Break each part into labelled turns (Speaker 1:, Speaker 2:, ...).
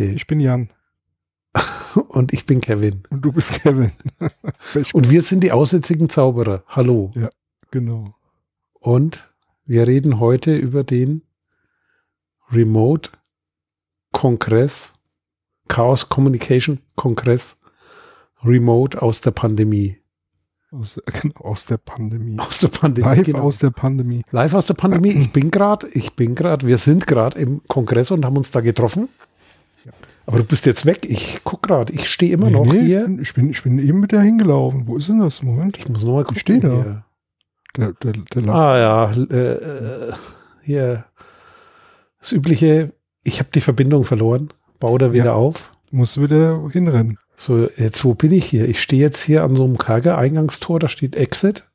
Speaker 1: Okay.
Speaker 2: Ich bin Jan.
Speaker 1: Und ich bin Kevin.
Speaker 2: Und du bist Kevin.
Speaker 1: Und wir sind die aussätzigen Zauberer. Hallo.
Speaker 2: Ja, genau.
Speaker 1: Und wir reden heute über den Remote Kongress, Chaos Communication Kongress, Remote aus der Pandemie.
Speaker 2: Aus, genau, aus der Pandemie.
Speaker 1: Aus der Pandemie.
Speaker 2: Live
Speaker 1: genau.
Speaker 2: aus der Pandemie.
Speaker 1: Live aus der Pandemie. Ich bin gerade, ich bin gerade, wir sind gerade im Kongress und haben uns da getroffen. Aber du bist jetzt weg. Ich guck gerade. Ich stehe immer
Speaker 2: Nee,
Speaker 1: noch
Speaker 2: nee,
Speaker 1: hier.
Speaker 2: Ich bin, ich, bin, eben mit der hingelaufen. Wo ist denn das? Moment.
Speaker 1: Ich muss nochmal gucken.
Speaker 2: Ich steh da. Der, der, der
Speaker 1: Ah ja, äh, äh, hier. Das übliche, ich habe die Verbindung verloren. Bau da wieder
Speaker 2: Ja.
Speaker 1: auf.
Speaker 2: Musst du wieder hinrennen.
Speaker 1: So, jetzt wo bin ich hier? Ich stehe jetzt hier an so einem Kerker-Eingangstor, da steht Exit.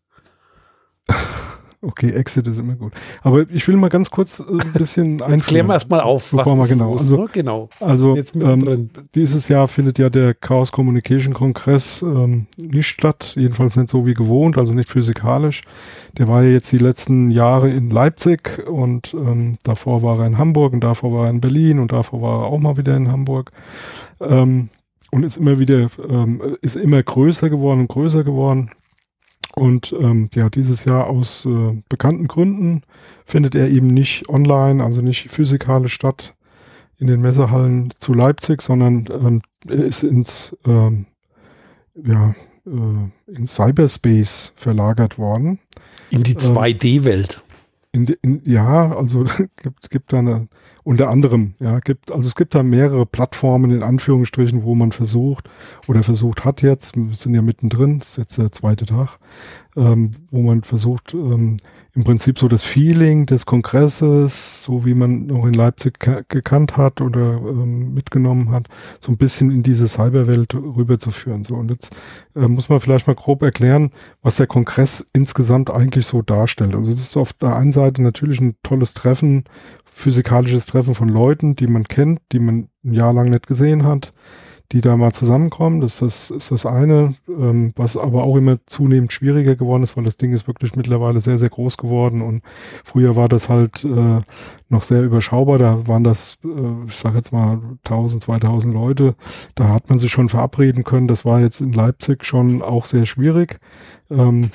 Speaker 2: Okay, Exit ist immer gut. Aber ich will mal ganz kurz äh, ein bisschen
Speaker 1: Jetzt klären wir erstmal auf,
Speaker 2: Bevor wir
Speaker 1: ist
Speaker 2: genau,
Speaker 1: los,
Speaker 2: also-
Speaker 1: ne? genau.
Speaker 2: Also ähm, dieses Jahr findet ja der Chaos Communication Kongress ähm, nicht statt, jedenfalls nicht so wie gewohnt, also nicht physikalisch. Der war ja jetzt die letzten Jahre in Leipzig und ähm, davor war er in Hamburg und davor war er in Berlin und davor war er auch mal wieder in Hamburg. Ähm, und ist immer wieder, ähm, ist immer größer geworden und größer geworden. Und ähm, ja, dieses Jahr aus äh, bekannten Gründen findet er eben nicht online, also nicht physikalisch statt in den Messehallen zu Leipzig, sondern ähm, er ist ins, ähm, ja, äh, ins Cyberspace verlagert worden.
Speaker 1: In die
Speaker 2: ähm,
Speaker 1: 2D-Welt.
Speaker 2: In, de- in, ja, also gibt, gibt da eine, unter anderem, ja, gibt, also es gibt da mehrere Plattformen in Anführungsstrichen, wo man versucht oder versucht hat jetzt, wir sind ja mittendrin, das ist jetzt der zweite Tag, ähm, wo man versucht, ähm, im Prinzip so das Feeling des Kongresses, so wie man noch in Leipzig gekannt hat oder ähm, mitgenommen hat, so ein bisschen in diese Cyberwelt rüberzuführen. So und jetzt äh, muss man vielleicht mal grob erklären, was der Kongress insgesamt eigentlich so darstellt. Also es ist auf der einen Seite natürlich ein tolles Treffen, physikalisches Treffen von Leuten, die man kennt, die man ein Jahr lang nicht gesehen hat, die da mal zusammenkommen. Das, das ist das eine, ähm, was aber auch immer zunehmend schwieriger geworden ist, weil das Ding ist wirklich mittlerweile sehr, sehr groß geworden und früher war das halt äh, noch sehr überschaubar. Da waren das, äh, ich sage jetzt mal 1000, 2000 Leute. Da hat man sich schon verabreden können. Das war jetzt in Leipzig schon auch sehr schwierig. Ähm,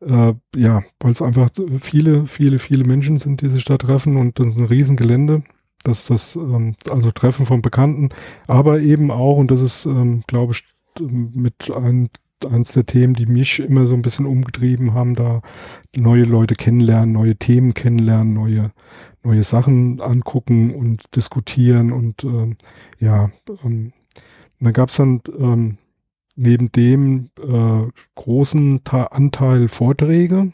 Speaker 2: äh, ja, weil es einfach viele, viele, viele Menschen sind, die sich da treffen und das ist ein Riesengelände. Das, das, ähm, also Treffen von Bekannten, aber eben auch, und das ist, ähm, glaube ich, mit ein, eins der Themen, die mich immer so ein bisschen umgetrieben haben, da neue Leute kennenlernen, neue Themen kennenlernen, neue, neue Sachen angucken und diskutieren und ähm, ja, ähm, und dann gab es dann ähm, neben dem äh, großen Ta Anteil Vorträge,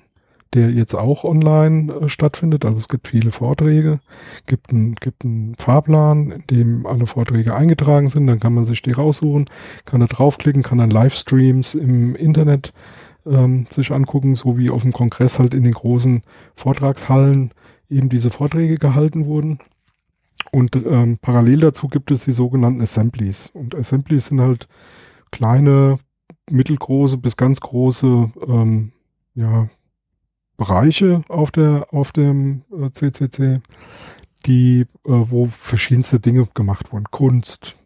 Speaker 2: der jetzt auch online äh, stattfindet. Also es gibt viele Vorträge, gibt einen gibt einen Fahrplan, in dem alle Vorträge eingetragen sind. Dann kann man sich die raussuchen, kann da draufklicken, kann dann Livestreams im Internet ähm, sich angucken, so wie auf dem Kongress halt in den großen Vortragshallen eben diese Vorträge gehalten wurden. Und ähm, parallel dazu gibt es die sogenannten Assemblies. Und Assemblies sind halt kleine, mittelgroße bis ganz große ähm, ja, Bereiche auf der auf dem äh, CCC, die äh, wo verschiedenste Dinge gemacht wurden. Kunst,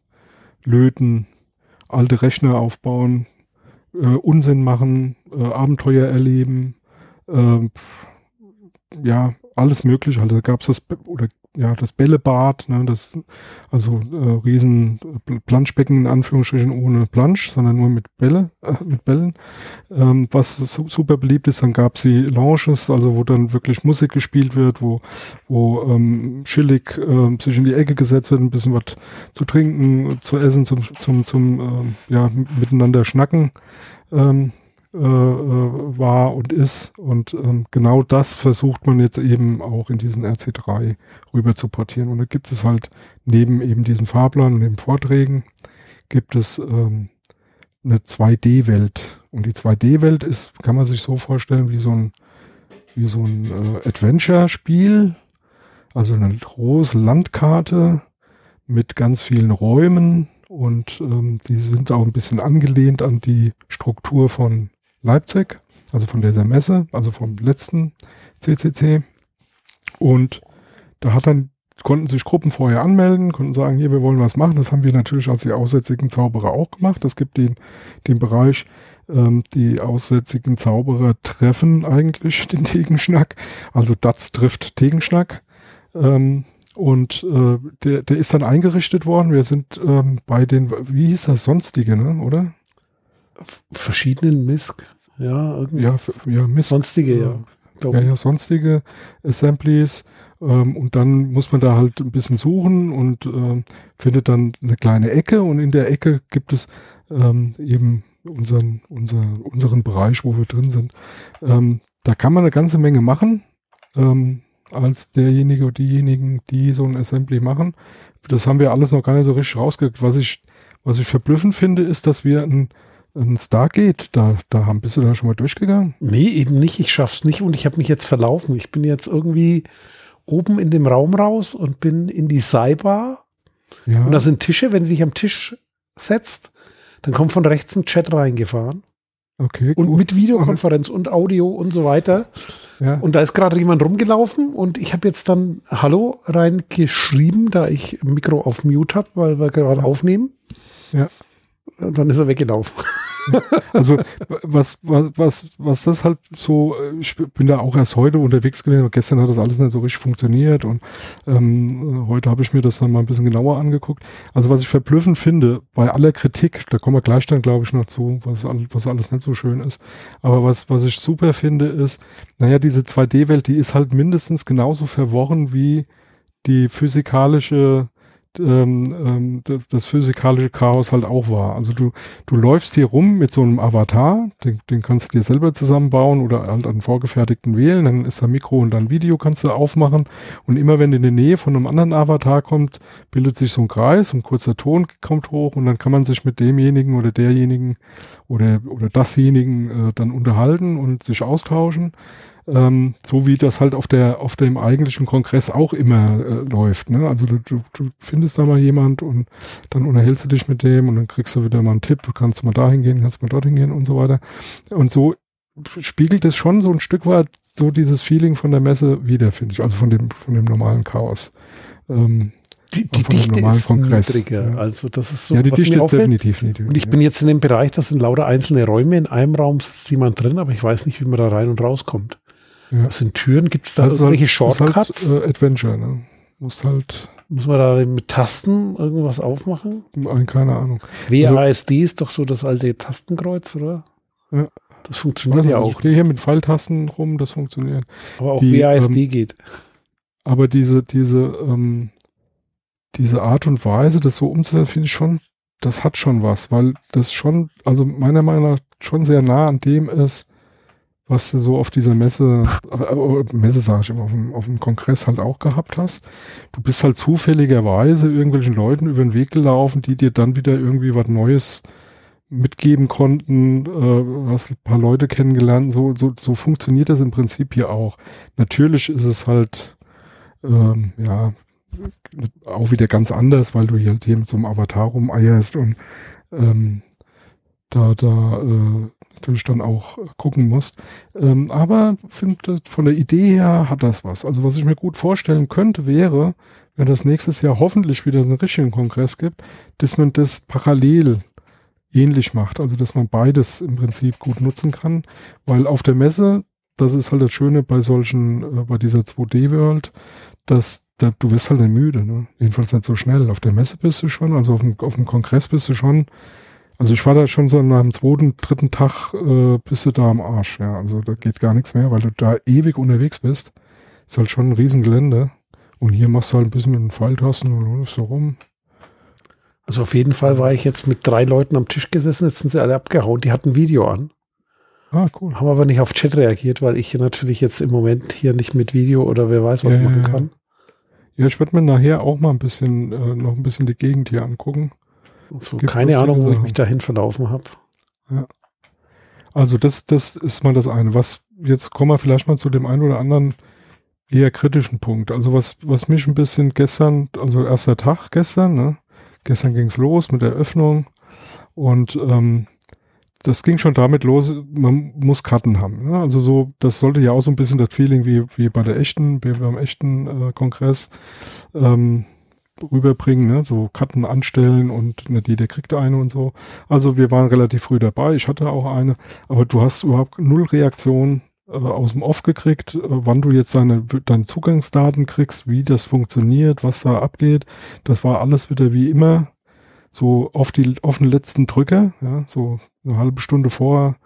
Speaker 2: Löten, alte Rechner aufbauen, äh, Unsinn machen, äh, Abenteuer erleben, äh, ja, alles mögliche. Also gab es das, oder ja, das Bällebad, ne, das, also äh, riesen äh, Planschbecken in Anführungsstrichen ohne Plansch, sondern nur mit Bälle, äh, mit Bällen. Ähm, was su super beliebt ist, dann gab es die Lounges, also wo dann wirklich Musik gespielt wird, wo, wo ähm, chillig äh, sich in die Ecke gesetzt wird, ein bisschen was zu trinken, zu essen, zum, zum, zum ähm, ja, miteinander schnacken. Ähm, äh, äh, war und ist. Und ähm, genau das versucht man jetzt eben auch in diesen RC3 rüber zu portieren. Und da gibt es halt neben eben diesem Fahrplan und den Vorträgen gibt es ähm, eine 2D-Welt. Und die 2D-Welt ist, kann man sich so vorstellen, wie so ein, wie so ein äh, Adventure-Spiel. Also eine große Landkarte mit ganz vielen Räumen und ähm, die sind auch ein bisschen angelehnt an die Struktur von Leipzig, also von dieser Messe, also vom letzten CCC. Und da hat dann konnten sich Gruppen vorher anmelden, konnten sagen, hier, wir wollen was machen. Das haben wir natürlich als die aussätzigen Zauberer auch gemacht. Es gibt den, den Bereich, ähm, die aussätzigen Zauberer treffen eigentlich den Tegenschnack. Also DATS trifft Tegenschnack. Ähm, und äh, der, der ist dann eingerichtet worden. Wir sind ähm, bei den, wie hieß das, sonstige, ne? oder?
Speaker 1: Verschiedenen Misk. Ja,
Speaker 2: irgendwie. Ja, ja
Speaker 1: Misk. Sonstige, ja.
Speaker 2: Ja, ja, sonstige Assemblies. Ähm, und dann muss man da halt ein bisschen suchen und äh, findet dann eine kleine Ecke. Und in der Ecke gibt es ähm, eben unseren, unser, unseren Bereich, wo wir drin sind. Ähm, da kann man eine ganze Menge machen. Ähm, als derjenige oder diejenigen, die so ein Assembly machen. Das haben wir alles noch gar nicht so richtig rausgekriegt. Was ich, was ich verblüffend finde, ist, dass wir ein, ein Stargate da, da haben. Bist du da schon mal durchgegangen?
Speaker 1: Nee, eben nicht. Ich schaff's nicht und ich habe mich jetzt verlaufen. Ich bin jetzt irgendwie oben in dem Raum raus und bin in die Cyber. Ja. Und da sind Tische. Wenn du dich am Tisch setzt, dann kommt von rechts ein Chat reingefahren.
Speaker 2: Okay,
Speaker 1: und mit Videokonferenz und Audio und so weiter. Ja. Und da ist gerade jemand rumgelaufen und ich habe jetzt dann Hallo reingeschrieben, da ich Mikro auf Mute habe, weil wir gerade aufnehmen.
Speaker 2: Ja.
Speaker 1: Und dann ist er weggelaufen.
Speaker 2: Also was, was, was, was das halt so, ich bin da auch erst heute unterwegs gewesen, gestern hat das alles nicht so richtig funktioniert und ähm, heute habe ich mir das dann mal ein bisschen genauer angeguckt. Also was ich verblüffend finde, bei aller Kritik, da kommen wir gleich dann glaube ich noch zu, was, was alles nicht so schön ist, aber was, was ich super finde ist, naja, diese 2D-Welt, die ist halt mindestens genauso verworren wie die physikalische ähm, ähm, das, das, physikalische Chaos halt auch war. Also du, du läufst hier rum mit so einem Avatar, den, den kannst du dir selber zusammenbauen oder halt einen vorgefertigten wählen, dann ist da Mikro und dann Video kannst du aufmachen. Und immer wenn in die Nähe von einem anderen Avatar kommt, bildet sich so ein Kreis, ein kurzer Ton kommt hoch und dann kann man sich mit demjenigen oder derjenigen oder, oder dasjenigen äh, dann unterhalten und sich austauschen ähm, so wie das halt auf der auf dem eigentlichen Kongress auch immer äh, läuft. Ne? Also du, du, du findest da mal jemand und dann unterhältst du dich mit dem und dann kriegst du wieder mal einen Tipp, kannst du mal dahin gehen, kannst mal dorthin gehen und so weiter. Und so spiegelt es schon so ein Stück weit so dieses Feeling von der Messe wieder, finde ich, also von dem von dem normalen Chaos. Ähm,
Speaker 1: die, die Dichte ist Kongress. niedriger. Ja. Also das ist so.
Speaker 2: Ja, die Dichte ist definitiv niedriger.
Speaker 1: Und ich ja. bin jetzt in dem Bereich, das sind lauter einzelne Räume. In einem Raum sitzt jemand drin, aber ich weiß nicht, wie man da rein und rauskommt. Ja. Was sind Türen? Gibt es da das irgendwelche halt, Shortcuts?
Speaker 2: Halt, äh, Adventure, ne? Muss halt.
Speaker 1: Muss man da mit Tasten irgendwas aufmachen?
Speaker 2: Keine Ahnung.
Speaker 1: WASD also, ist doch so das alte Tastenkreuz, oder?
Speaker 2: Ja.
Speaker 1: Das funktioniert ja also auch.
Speaker 2: Ich gehe hier mit Pfeiltasten rum, das funktioniert.
Speaker 1: Aber auch Die, WASD ähm, geht.
Speaker 2: Aber diese, diese, ähm, diese Art und Weise, das so umzusetzen, finde ich schon, das hat schon was, weil das schon, also meiner Meinung nach schon sehr nah an dem ist, was du so auf dieser Messe, äh, Messe sage ich immer, auf dem, auf dem Kongress halt auch gehabt hast. Du bist halt zufälligerweise irgendwelchen Leuten über den Weg gelaufen, die dir dann wieder irgendwie was Neues mitgeben konnten, äh, hast ein paar Leute kennengelernt. So, so, so funktioniert das im Prinzip hier auch. Natürlich ist es halt, ähm, ja, auch wieder ganz anders, weil du hier, hier mit so einem Avatar rumeierst und ähm, da, da äh, natürlich dann auch äh, gucken musst. Ähm, aber finde, von der Idee her hat das was. Also was ich mir gut vorstellen könnte, wäre, wenn das nächstes Jahr hoffentlich wieder einen richtigen Kongress gibt, dass man das parallel ähnlich macht. Also dass man beides im Prinzip gut nutzen kann, weil auf der Messe, das ist halt das Schöne bei solchen, äh, bei dieser 2D-World, dass da, du wirst halt nicht müde, ne? Jedenfalls nicht so schnell. Auf der Messe bist du schon, also auf dem, auf dem Kongress bist du schon also ich war da schon so nach dem zweiten, dritten Tag äh, bist du da am Arsch. Ja, also da geht gar nichts mehr, weil du da ewig unterwegs bist. Ist halt schon ein Riesengelände. Und hier machst du halt ein bisschen mit den Pfeiltasten und läufst so rum.
Speaker 1: Also auf jeden Fall war ich jetzt mit drei Leuten am Tisch gesessen, jetzt sind sie alle abgehauen. Die hatten Video an.
Speaker 2: Ah, cool.
Speaker 1: Haben aber nicht auf Chat reagiert, weil ich hier natürlich jetzt im Moment hier nicht mit Video oder wer weiß was ja, machen kann.
Speaker 2: Ja, ich werde mir nachher auch mal ein bisschen, äh, noch ein bisschen die Gegend hier angucken.
Speaker 1: So, keine Ahnung, wo ich mich dahin verlaufen habe.
Speaker 2: Ja. Also das, das ist mal das eine. Was, jetzt kommen wir vielleicht mal zu dem einen oder anderen eher kritischen Punkt. Also was, was mich ein bisschen gestern, also erster Tag gestern, ne? Gestern ging es los mit der Öffnung und ähm, das ging schon damit los, man muss Karten haben. Ne? Also so, das sollte ja auch so ein bisschen das Feeling wie, wie bei der echten, wie beim echten äh, Kongress ähm, rüberbringen, ne? so Karten anstellen und nicht jeder kriegt eine und so. Also wir waren relativ früh dabei, ich hatte auch eine, aber du hast überhaupt null Reaktion äh, aus dem Off gekriegt, äh, wann du jetzt deine, deine Zugangsdaten kriegst, wie das funktioniert, was da abgeht. Das war alles wieder wie immer so auf die auf den letzten Drücker, ja, so eine halbe Stunde vor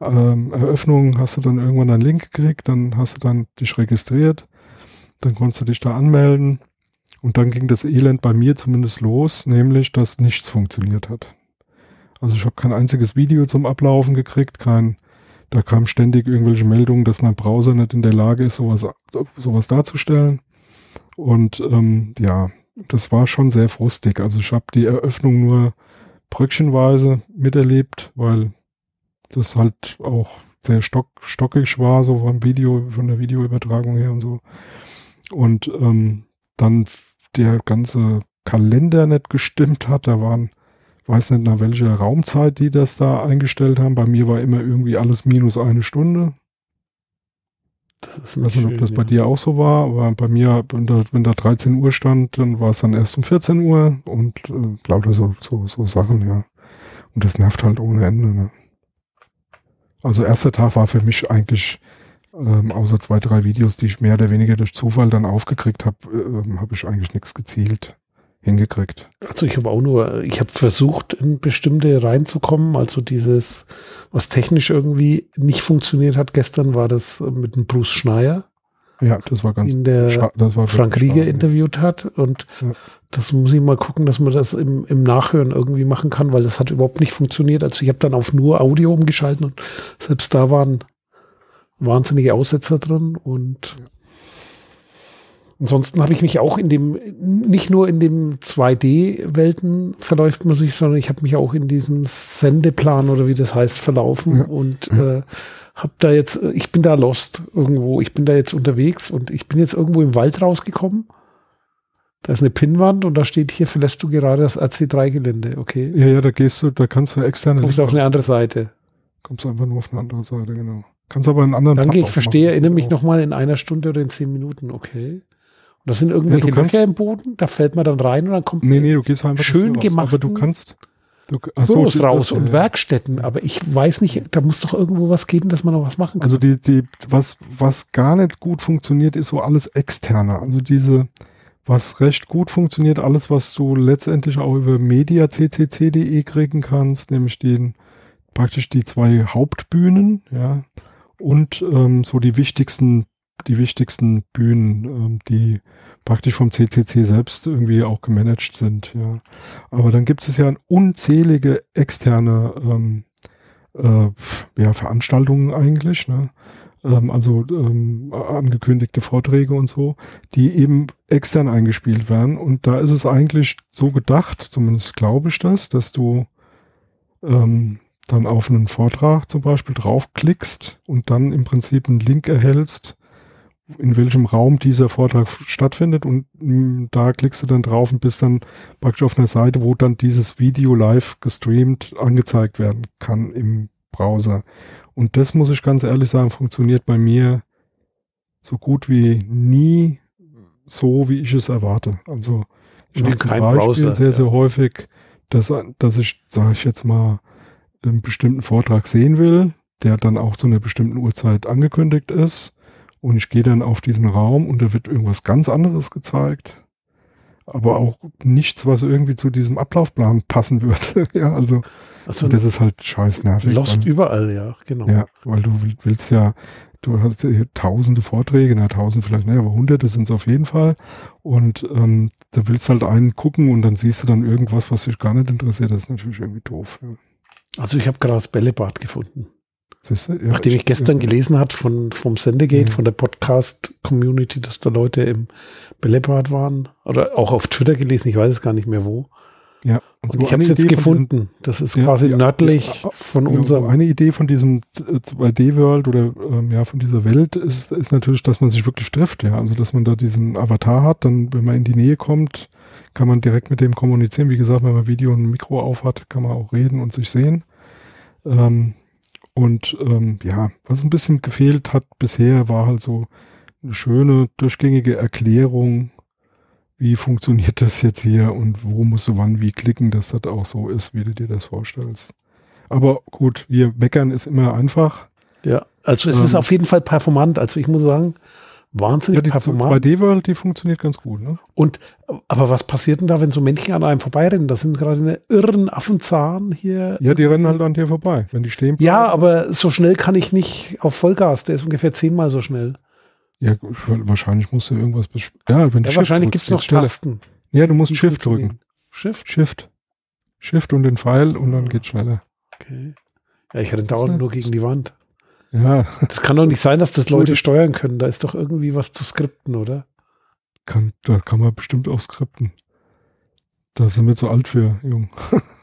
Speaker 2: ähm, Eröffnung hast du dann irgendwann einen Link gekriegt, dann hast du dann dich registriert, dann konntest du dich da anmelden und dann ging das Elend bei mir zumindest los, nämlich dass nichts funktioniert hat. Also ich habe kein einziges Video zum Ablaufen gekriegt, kein da kam ständig irgendwelche Meldungen, dass mein Browser nicht in der Lage ist, sowas, sowas darzustellen. Und ähm, ja, das war schon sehr frustig. Also ich habe die Eröffnung nur bröckchenweise miterlebt, weil das halt auch sehr stock, stockig war, so vom Video, von der Videoübertragung her und so. Und ähm, dann der ganze Kalender nicht gestimmt hat, da waren weiß nicht, nach welcher Raumzeit die das da eingestellt haben. Bei mir war immer irgendwie alles minus eine Stunde. Das ist ich weiß nicht, ob das bei dir auch so war, aber bei mir, wenn da, wenn da 13 Uhr stand, dann war es dann erst um 14 Uhr und äh, lauter so, so, so Sachen, ja. Und das nervt halt ohne Ende. Ne? Also erster Tag war für mich eigentlich, ähm, außer zwei, drei Videos, die ich mehr oder weniger durch Zufall dann aufgekriegt habe, äh, habe ich eigentlich nichts gezielt hingekriegt.
Speaker 1: Also ich habe auch nur, ich habe versucht, in bestimmte reinzukommen. Also dieses, was technisch irgendwie nicht funktioniert hat gestern, war das mit dem Bruce Schneier.
Speaker 2: Ja, das war ganz,
Speaker 1: in der
Speaker 2: das war
Speaker 1: Frank Rieger interviewt hat. Und ja. das muss ich mal gucken, dass man das im, im Nachhören irgendwie machen kann, weil das hat überhaupt nicht funktioniert. Also ich habe dann auf nur Audio umgeschalten und selbst da waren wahnsinnige Aussetzer drin und ja. Ansonsten habe ich mich auch in dem, nicht nur in dem 2D-Welten verläuft man sich, sondern ich habe mich auch in diesen Sendeplan oder wie das heißt verlaufen ja. und ja. Äh, habe da jetzt, ich bin da lost irgendwo, ich bin da jetzt unterwegs und ich bin jetzt irgendwo im Wald rausgekommen. Da ist eine Pinnwand und da steht hier, verlässt du gerade das AC3-Gelände, okay?
Speaker 2: Ja, ja, da gehst du, da kannst du externe.
Speaker 1: Kommst du auf eine andere Seite.
Speaker 2: Kommst du einfach nur auf eine andere Seite, genau. Kannst aber einen anderen
Speaker 1: Danke, ich verstehe, erinnere mich nochmal in einer Stunde oder in zehn Minuten, okay. Und das sind irgendwelche ja, Löcher im Boden, da fällt man dann rein und dann kommt
Speaker 2: nee, nee, du gehst einfach
Speaker 1: schön gemacht.
Speaker 2: Aber du kannst
Speaker 1: du, Büros raus und ja. Werkstätten, aber ich weiß nicht, da muss doch irgendwo was geben, dass man noch was machen kann.
Speaker 2: Also die, die, was, was gar nicht gut funktioniert, ist so alles externer. Also diese, was recht gut funktioniert, alles, was du letztendlich auch über mediaccc.de kriegen kannst, nämlich den, praktisch die zwei Hauptbühnen, ja, und ähm, so die wichtigsten die wichtigsten Bühnen, ähm, die praktisch vom CCC selbst irgendwie auch gemanagt sind. Ja. Aber dann gibt es ja unzählige externe ähm, äh, ja, Veranstaltungen eigentlich, ne? ähm, also ähm, angekündigte Vorträge und so, die eben extern eingespielt werden. Und da ist es eigentlich so gedacht, zumindest glaube ich das, dass du ähm, dann auf einen Vortrag zum Beispiel draufklickst und dann im Prinzip einen Link erhältst, in welchem Raum dieser Vortrag stattfindet und mm, da klickst du dann drauf und bist dann praktisch auf einer Seite, wo dann dieses Video live gestreamt angezeigt werden kann im Browser. Und das muss ich ganz ehrlich sagen, funktioniert bei mir so gut wie nie so, wie ich es erwarte. Also ich habe zum Beispiel Browser, sehr, sehr ja. häufig, dass, dass ich, sage ich jetzt mal, einen bestimmten Vortrag sehen will, der dann auch zu einer bestimmten Uhrzeit angekündigt ist und ich gehe dann auf diesen Raum und da wird irgendwas ganz anderes gezeigt. Aber auch nichts, was irgendwie zu diesem Ablaufplan passen würde. ja, also, also das ist halt scheiß nervig.
Speaker 1: Lost überall, ja, genau.
Speaker 2: Ja, weil du willst ja, du hast ja tausende Vorträge, na tausend vielleicht, ne, aber hunderte sind es auf jeden Fall. Und ähm, da willst halt einen gucken und dann siehst du dann irgendwas, was dich gar nicht interessiert. Das ist natürlich irgendwie doof. Ja.
Speaker 1: Also ich habe gerade das Bällebad gefunden.
Speaker 2: Siehste,
Speaker 1: ja, Nachdem ich gestern ja. gelesen hat von, vom Sendegate, ja. von der Podcast-Community, dass da Leute im Bällebad waren. Oder auch auf Twitter gelesen, ich weiß es gar nicht mehr wo.
Speaker 2: Ja,
Speaker 1: und, und ich habe es jetzt gefunden. Diesem, das ist quasi nördlich von unserem.
Speaker 2: Eine Idee von diesem 2D-World oder ähm, ja, von dieser Welt ist, ist natürlich, dass man sich wirklich trifft, ja. Also dass man da diesen Avatar hat, dann, wenn man in die Nähe kommt, kann man direkt mit dem kommunizieren. Wie gesagt, wenn man Video und Mikro auf hat, kann man auch reden und sich sehen. Ähm, und ähm, ja, was ein bisschen gefehlt hat bisher, war halt so eine schöne, durchgängige Erklärung, wie funktioniert das jetzt hier und wo musst du wann wie klicken, dass das auch so ist, wie du dir das vorstellst. Aber gut, wir meckern ist immer einfach.
Speaker 1: Ja, also es ähm, ist auf jeden Fall performant. Also ich muss sagen, wahnsinnig ja,
Speaker 2: die
Speaker 1: performant.
Speaker 2: 2D-World, die funktioniert ganz gut. Ne?
Speaker 1: Und, aber was passiert denn da, wenn so Männchen an einem vorbeirennen? Das sind gerade eine irren Affenzahn hier.
Speaker 2: Ja, die rennen halt an dir vorbei, wenn die stehen.
Speaker 1: Bleiben. Ja, aber so schnell kann ich nicht auf Vollgas. Der ist ungefähr zehnmal so schnell.
Speaker 2: Ja, wahrscheinlich musst du irgendwas. Ja, wenn
Speaker 1: ja, wahrscheinlich gibt es noch Tasten.
Speaker 2: Ja, du musst Shift drücken.
Speaker 1: Shift?
Speaker 2: Shift. Shift und den Pfeil und dann geht's schneller.
Speaker 1: Okay. Ja, ich renne dauernd nur gegen die Wand.
Speaker 2: Ja.
Speaker 1: Das kann doch nicht sein, dass das Leute steuern können. Da ist doch irgendwie was zu skripten, oder?
Speaker 2: Kann, da kann man bestimmt auch skripten. Da sind wir zu alt für, Jung.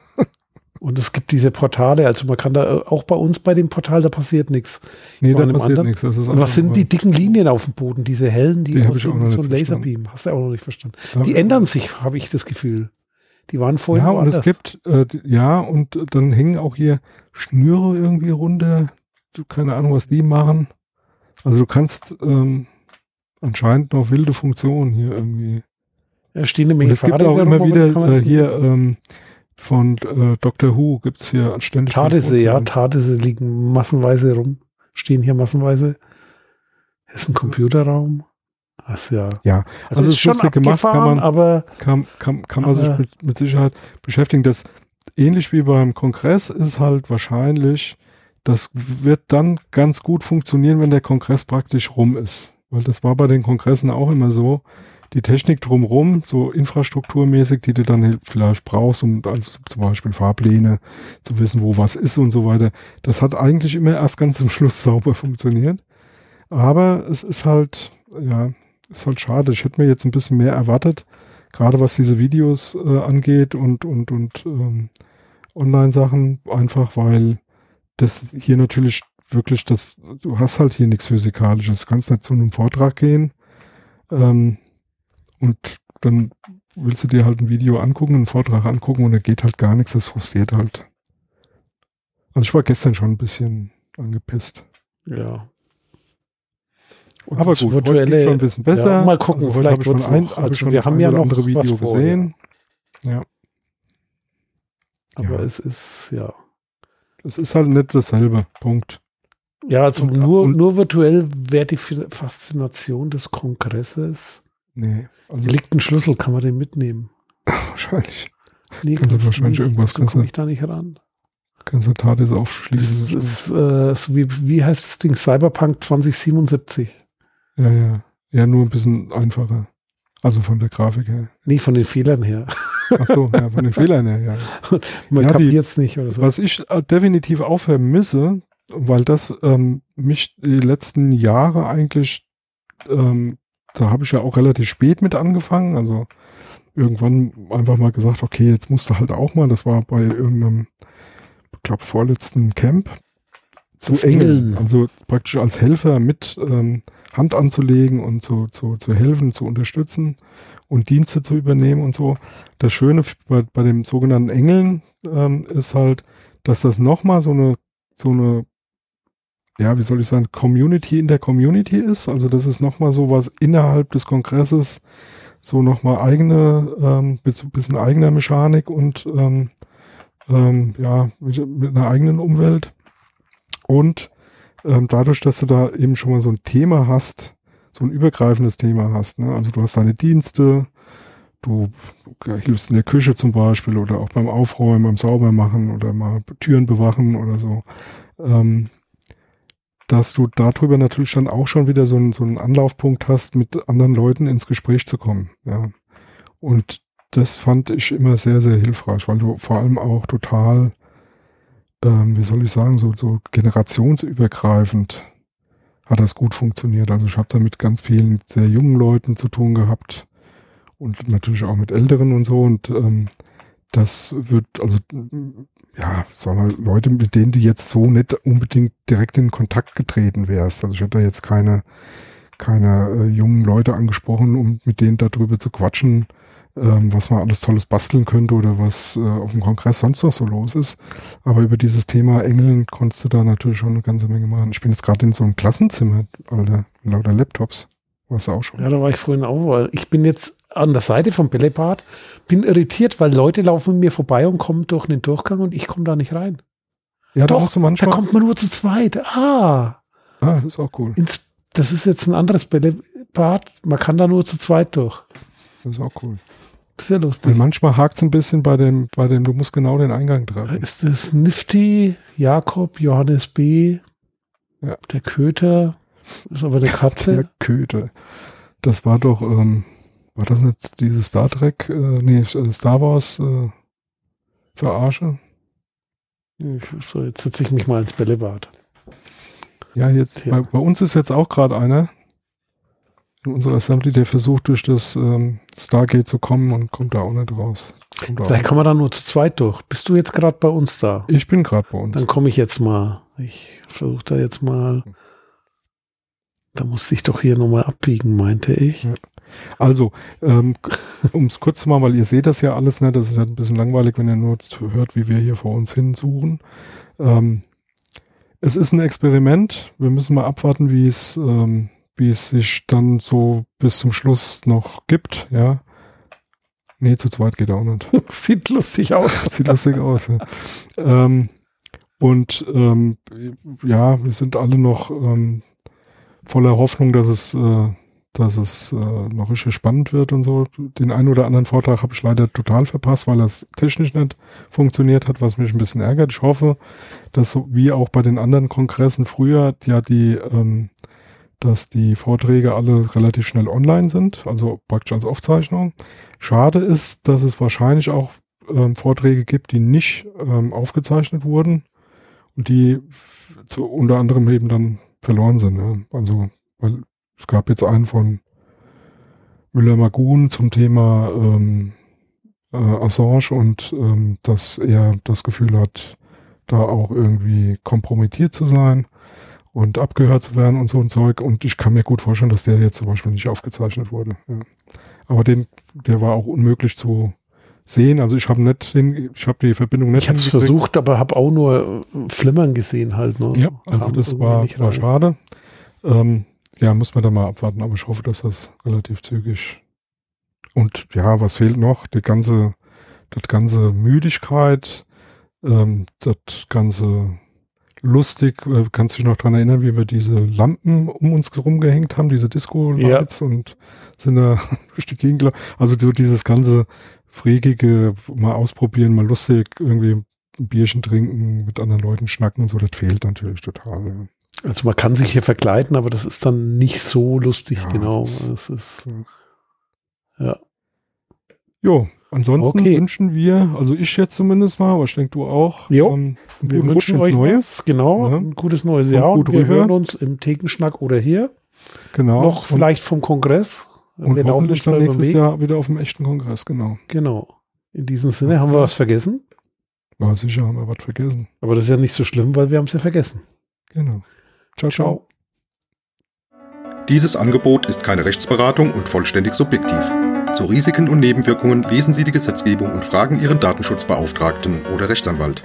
Speaker 1: Und es gibt diese Portale, also man kann da auch bei uns bei dem Portal, da passiert nichts.
Speaker 2: Nee, da passiert nichts.
Speaker 1: Was sind die dicken Linien auf dem Boden, diese hellen, die, die aussehen so ein Laserbeam? Hast du auch noch nicht verstanden. Da die ändern sich, habe ich das Gefühl. Die waren vorher
Speaker 2: Ja, und es gibt, äh, ja, und dann hängen auch hier Schnüre irgendwie runter. Keine Ahnung, was die machen. Also du kannst ähm, anscheinend noch wilde Funktionen hier irgendwie.
Speaker 1: Ja, stehen nämlich
Speaker 2: es gibt auch immer wieder äh, hier ähm, von äh, Doctor Who gibt es hier ständig.
Speaker 1: Tardisse, ja, Tardisse liegen massenweise rum, stehen hier massenweise. Das ist ein Computerraum. Das ja.
Speaker 2: Ja,
Speaker 1: also, also ist schon gemacht, kann man,
Speaker 2: aber kann, kann, kann man sich mit, mit Sicherheit beschäftigen. Das ähnlich wie beim Kongress ist halt wahrscheinlich, das wird dann ganz gut funktionieren, wenn der Kongress praktisch rum ist. Weil das war bei den Kongressen auch immer so die Technik drumherum, so infrastrukturmäßig, die du dann vielleicht brauchst, um also zum Beispiel Fahrpläne zu wissen, wo was ist und so weiter, das hat eigentlich immer erst ganz zum Schluss sauber funktioniert. Aber es ist halt, ja, ist halt schade. Ich hätte mir jetzt ein bisschen mehr erwartet, gerade was diese Videos äh, angeht und, und, und ähm, Online-Sachen, einfach weil das hier natürlich wirklich das, du hast halt hier nichts Physikalisches. Du kannst nicht zu einem Vortrag gehen. Ähm, und dann willst du dir halt ein Video angucken, einen Vortrag angucken und da geht halt gar nichts, das frustriert halt. Also ich war gestern schon ein bisschen angepisst.
Speaker 1: Ja.
Speaker 2: Und Aber gut, virtuelle, heute schon ein bisschen besser. Ja,
Speaker 1: mal gucken,
Speaker 2: also vielleicht wird es ein, also schon wir haben ja noch andere Video vor, gesehen. Ja. ja.
Speaker 1: Aber ja. es ist, ja.
Speaker 2: Es ist halt nicht dasselbe. Punkt.
Speaker 1: Ja, also und, nur, und, nur virtuell wäre die Faszination des Kongresses
Speaker 2: Nee.
Speaker 1: Also liegt ein Schlüssel, kann man den mitnehmen?
Speaker 2: wahrscheinlich. Nee, kannst du wahrscheinlich nicht, irgendwas
Speaker 1: dann komme ich da nicht ran.
Speaker 2: Kannst du TARDIS aufschließen.
Speaker 1: Das ist, äh, so wie, wie heißt das Ding? Cyberpunk 2077.
Speaker 2: Ja, ja. Ja, nur ein bisschen einfacher. Also von der Grafik her.
Speaker 1: Nee, von den Fehlern her.
Speaker 2: Ach so, ja, von den Fehlern her, ja.
Speaker 1: Man ja, kapiert es nicht oder so.
Speaker 2: Was ich äh, definitiv auch vermisse, weil das ähm, mich die letzten Jahre eigentlich ähm, da habe ich ja auch relativ spät mit angefangen. Also irgendwann einfach mal gesagt, okay, jetzt musst du halt auch mal, das war bei irgendeinem, ich glaube, vorletzten Camp, zu engeln. Also praktisch als Helfer mit ähm, Hand anzulegen und zu, zu, zu helfen, zu unterstützen und Dienste zu übernehmen und so. Das Schöne bei, bei dem sogenannten Engeln ähm, ist halt, dass das nochmal so eine, so eine ja, wie soll ich sagen, Community in der Community ist. Also das ist nochmal so was innerhalb des Kongresses, so nochmal eigene, ähm, bisschen eigener Mechanik und ähm, ähm, ja, mit, mit, einer eigenen Umwelt. Und ähm, dadurch, dass du da eben schon mal so ein Thema hast, so ein übergreifendes Thema hast, ne? also du hast deine Dienste, du hilfst in der Küche zum Beispiel oder auch beim Aufräumen, beim Saubermachen oder mal Türen bewachen oder so. Ähm, dass du darüber natürlich dann auch schon wieder so einen, so einen Anlaufpunkt hast, mit anderen Leuten ins Gespräch zu kommen. Ja. Und das fand ich immer sehr, sehr hilfreich, weil du vor allem auch total, ähm, wie soll ich sagen, so, so generationsübergreifend hat das gut funktioniert. Also ich habe da mit ganz vielen sehr jungen Leuten zu tun gehabt und natürlich auch mit Älteren und so. Und ähm, das wird, also ja, wir, Leute, mit denen du jetzt so nicht unbedingt direkt in Kontakt getreten wärst. Also ich hätte da jetzt keine, keine äh, jungen Leute angesprochen, um mit denen darüber zu quatschen, ähm, was man alles Tolles basteln könnte oder was äh, auf dem Kongress sonst noch so los ist. Aber über dieses Thema Engeln konntest du da natürlich schon eine ganze Menge machen. Ich bin jetzt gerade in so einem Klassenzimmer, Alter, lauter Laptops. Warst du auch schon?
Speaker 1: Ja, da war ich vorhin auch. Ich bin jetzt an der Seite vom Bällebad, bin irritiert, weil Leute laufen mir vorbei und kommen durch den Durchgang und ich komme da nicht rein.
Speaker 2: Ja, doch, da, manchmal.
Speaker 1: da kommt man nur zu zweit. Ah.
Speaker 2: Ah, das ist auch cool.
Speaker 1: Ins, das ist jetzt ein anderes Bällebad. Man kann da nur zu zweit durch.
Speaker 2: Das ist auch cool.
Speaker 1: Sehr lustig.
Speaker 2: Und manchmal hakt es ein bisschen bei dem, bei dem, du musst genau den Eingang treffen.
Speaker 1: Ist das Nifty, Jakob, Johannes B., ja. der Köter, ist aber der Katze.
Speaker 2: Der Köter. Das war doch, ähm, war das nicht dieses Star Trek, äh, nee, äh, Star Wars äh, Verarsche?
Speaker 1: So, jetzt setze ich mich mal ins Bällebad.
Speaker 2: Ja, jetzt, bei, bei, uns ist jetzt auch gerade einer in unserer Assembly, der versucht durch das ähm, Stargate zu kommen und kommt da auch nicht raus.
Speaker 1: Vielleicht kann man da nur zu zweit durch. Bist du jetzt gerade bei uns da?
Speaker 2: Ich bin gerade bei uns.
Speaker 1: Dann komme ich jetzt mal. Ich versuche da jetzt mal. Da musste ich doch hier nochmal abbiegen, meinte ich. Ja.
Speaker 2: Also, ähm, um es kurz zu machen, weil ihr seht das ja alles, ne? das ist ja ein bisschen langweilig, wenn ihr nur hört, wie wir hier vor uns hinsuchen. Ähm, es ist ein Experiment. Wir müssen mal abwarten, wie es ähm, wie es sich dann so bis zum Schluss noch gibt, ja. Nee, zu zweit geht auch nicht.
Speaker 1: Sieht lustig aus.
Speaker 2: Sieht lustig aus, ja. ähm, und ähm, ja, wir sind alle noch ähm, voller Hoffnung, dass es, äh, dass es äh, noch richtig spannend wird und so. Den einen oder anderen Vortrag habe ich leider total verpasst, weil das technisch nicht funktioniert hat, was mich ein bisschen ärgert. Ich hoffe, dass so wie auch bei den anderen Kongressen früher ja die ähm, dass die Vorträge alle relativ schnell online sind, also praktisch als Aufzeichnung. Schade ist, dass es wahrscheinlich auch ähm, Vorträge gibt, die nicht ähm, aufgezeichnet wurden und die zu, unter anderem eben dann verloren sind. Ja. Also, weil es gab jetzt einen von Müller-Magun zum Thema ähm, äh, Assange und ähm, dass er das Gefühl hat, da auch irgendwie kompromittiert zu sein und abgehört zu werden und so ein Zeug. Und ich kann mir gut vorstellen, dass der jetzt zum Beispiel nicht aufgezeichnet wurde. Ja. Aber den, der war auch unmöglich zu sehen. Also ich habe nicht, den, ich habe die Verbindung nicht.
Speaker 1: Ich habe es versucht, aber habe auch nur äh, Flimmern gesehen halt. Ne?
Speaker 2: Ja, also das war, war schade. Ähm, ja, muss man da mal abwarten. Aber ich hoffe, dass das relativ zügig. Und ja, was fehlt noch? Die ganze, das ganze Müdigkeit, ähm, das ganze lustig. Äh, kannst du dich noch dran erinnern, wie wir diese Lampen um uns herum gehängt haben, diese Disco-Lights ja. und sind da durch die Gegend Also so dieses ganze freakige, mal ausprobieren, mal lustig, irgendwie ein Bierchen trinken, mit anderen Leuten schnacken und so, das fehlt natürlich total. Ja.
Speaker 1: Also man kann sich hier verkleiden, aber das ist dann nicht so lustig, ja, genau. Das ist, ist ja.
Speaker 2: Jo, Ansonsten okay. wünschen wir, also ich jetzt zumindest mal, aber ich denke du auch,
Speaker 1: jo, ähm, wir wünschen euch Neues. genau, ja. ein gutes neues Jahr. Und wir hören uns im Thekenschnack oder hier.
Speaker 2: Genau.
Speaker 1: Noch vielleicht vom Kongress.
Speaker 2: Und wir hoffentlich dann nächstes Jahr wieder auf dem echten Kongress, genau.
Speaker 1: Genau. In diesem Sinne, das haben wir was vergessen?
Speaker 2: Ja, sicher haben wir was vergessen.
Speaker 1: Aber das ist ja nicht so schlimm, weil wir haben es ja vergessen.
Speaker 2: Genau. Ciao, ciao.
Speaker 3: Dieses Angebot ist keine Rechtsberatung und vollständig subjektiv. Zu Risiken und Nebenwirkungen lesen Sie die Gesetzgebung und fragen Ihren Datenschutzbeauftragten oder Rechtsanwalt.